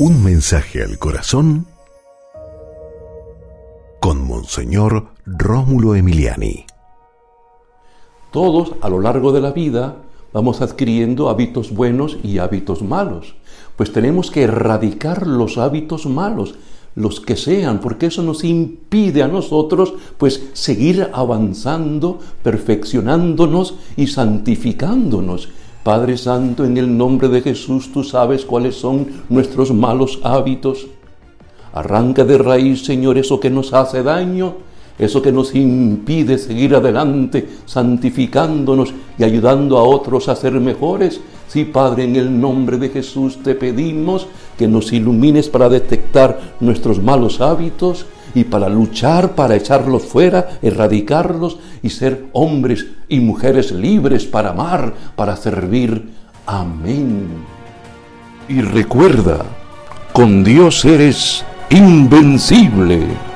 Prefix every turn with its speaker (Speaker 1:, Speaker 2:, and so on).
Speaker 1: Un mensaje al corazón con Monseñor Rómulo Emiliani.
Speaker 2: Todos a lo largo de la vida vamos adquiriendo hábitos buenos y hábitos malos. Pues tenemos que erradicar los hábitos malos, los que sean, porque eso nos impide a nosotros pues seguir avanzando, perfeccionándonos y santificándonos. Padre Santo, en el nombre de Jesús, tú sabes cuáles son nuestros malos hábitos. Arranca de raíz, Señor, eso que nos hace daño, eso que nos impide seguir adelante, santificándonos y ayudando a otros a ser mejores. Sí, Padre, en el nombre de Jesús te pedimos que nos ilumines para detectar nuestros malos hábitos y para luchar, para echarlos fuera, erradicarlos y ser hombres y mujeres libres para amar, para servir. Amén. Y recuerda, con Dios eres invencible.